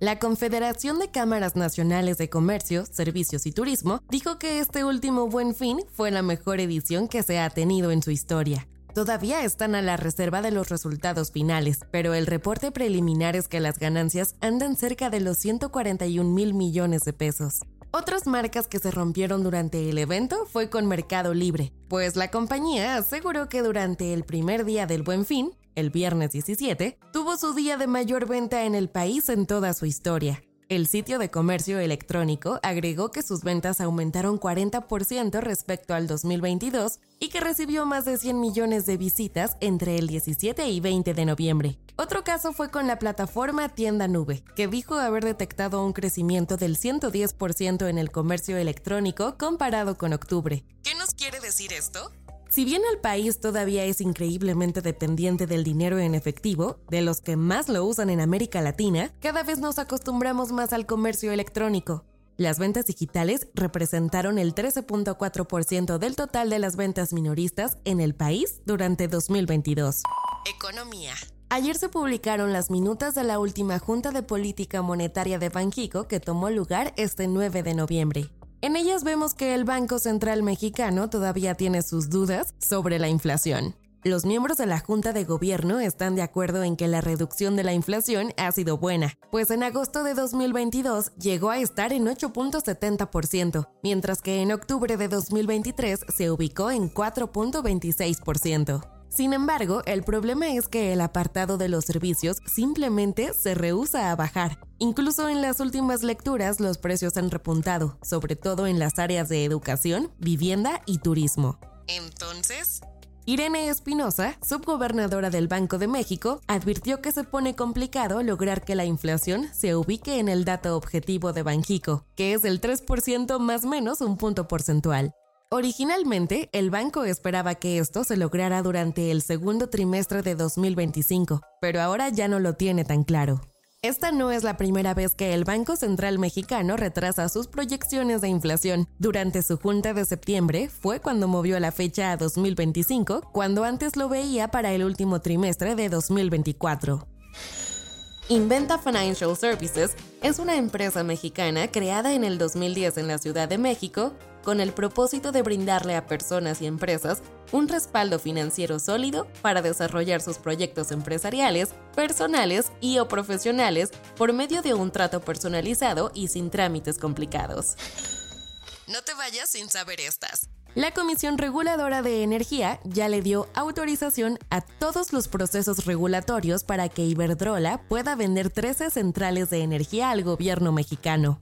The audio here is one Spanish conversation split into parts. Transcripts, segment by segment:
La Confederación de Cámaras Nacionales de Comercio, Servicios y Turismo dijo que este último buen fin fue la mejor edición que se ha tenido en su historia. Todavía están a la reserva de los resultados finales, pero el reporte preliminar es que las ganancias andan cerca de los 141 mil millones de pesos. Otras marcas que se rompieron durante el evento fue con Mercado Libre, pues la compañía aseguró que durante el primer día del Buen Fin, el viernes 17, tuvo su día de mayor venta en el país en toda su historia. El sitio de comercio electrónico agregó que sus ventas aumentaron 40% respecto al 2022 y que recibió más de 100 millones de visitas entre el 17 y 20 de noviembre. Otro caso fue con la plataforma Tienda Nube, que dijo haber detectado un crecimiento del 110% en el comercio electrónico comparado con octubre. ¿Qué nos quiere decir esto? Si bien el país todavía es increíblemente dependiente del dinero en efectivo, de los que más lo usan en América Latina, cada vez nos acostumbramos más al comercio electrónico. Las ventas digitales representaron el 13.4% del total de las ventas minoristas en el país durante 2022. Economía. Ayer se publicaron las minutas de la última Junta de Política Monetaria de Banjico que tomó lugar este 9 de noviembre. En ellas vemos que el Banco Central Mexicano todavía tiene sus dudas sobre la inflación. Los miembros de la Junta de Gobierno están de acuerdo en que la reducción de la inflación ha sido buena, pues en agosto de 2022 llegó a estar en 8.70%, mientras que en octubre de 2023 se ubicó en 4.26%. Sin embargo, el problema es que el apartado de los servicios simplemente se rehúsa a bajar. Incluso en las últimas lecturas los precios han repuntado, sobre todo en las áreas de educación, vivienda y turismo. Entonces, Irene Espinosa, subgobernadora del Banco de México, advirtió que se pone complicado lograr que la inflación se ubique en el dato objetivo de Banjico, que es del 3% más menos un punto porcentual. Originalmente, el banco esperaba que esto se lograra durante el segundo trimestre de 2025, pero ahora ya no lo tiene tan claro. Esta no es la primera vez que el Banco Central Mexicano retrasa sus proyecciones de inflación. Durante su junta de septiembre fue cuando movió la fecha a 2025, cuando antes lo veía para el último trimestre de 2024. Inventa Financial Services es una empresa mexicana creada en el 2010 en la Ciudad de México con el propósito de brindarle a personas y empresas un respaldo financiero sólido para desarrollar sus proyectos empresariales, personales y o profesionales por medio de un trato personalizado y sin trámites complicados. No te vayas sin saber estas. La Comisión Reguladora de Energía ya le dio autorización a todos los procesos regulatorios para que Iberdrola pueda vender 13 centrales de energía al gobierno mexicano.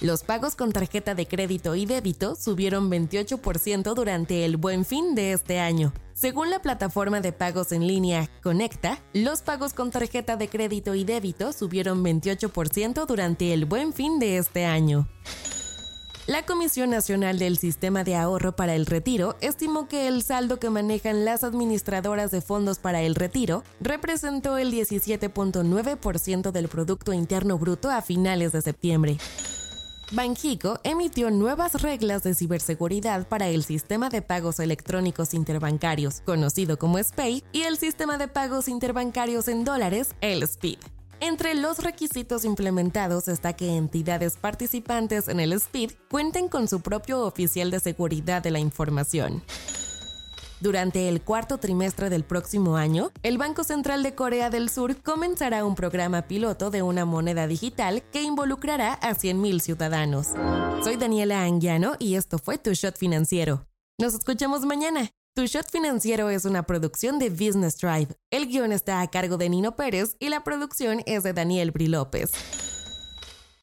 Los pagos con tarjeta de crédito y débito subieron 28% durante el buen fin de este año. Según la plataforma de pagos en línea Conecta, los pagos con tarjeta de crédito y débito subieron 28% durante el buen fin de este año. La Comisión Nacional del Sistema de Ahorro para el Retiro estimó que el saldo que manejan las administradoras de fondos para el retiro representó el 17.9% del Producto Interno Bruto a finales de septiembre. Banjico emitió nuevas reglas de ciberseguridad para el sistema de pagos electrónicos interbancarios, conocido como SPAY, y el sistema de pagos interbancarios en dólares, el SPID. Entre los requisitos implementados está que entidades participantes en el SPID cuenten con su propio oficial de seguridad de la información. Durante el cuarto trimestre del próximo año, el Banco Central de Corea del Sur comenzará un programa piloto de una moneda digital que involucrará a 100.000 ciudadanos. Soy Daniela Anguiano y esto fue Tu Shot Financiero. Nos escuchamos mañana. Tu Shot Financiero es una producción de Business Drive. El guion está a cargo de Nino Pérez y la producción es de Daniel Bri López.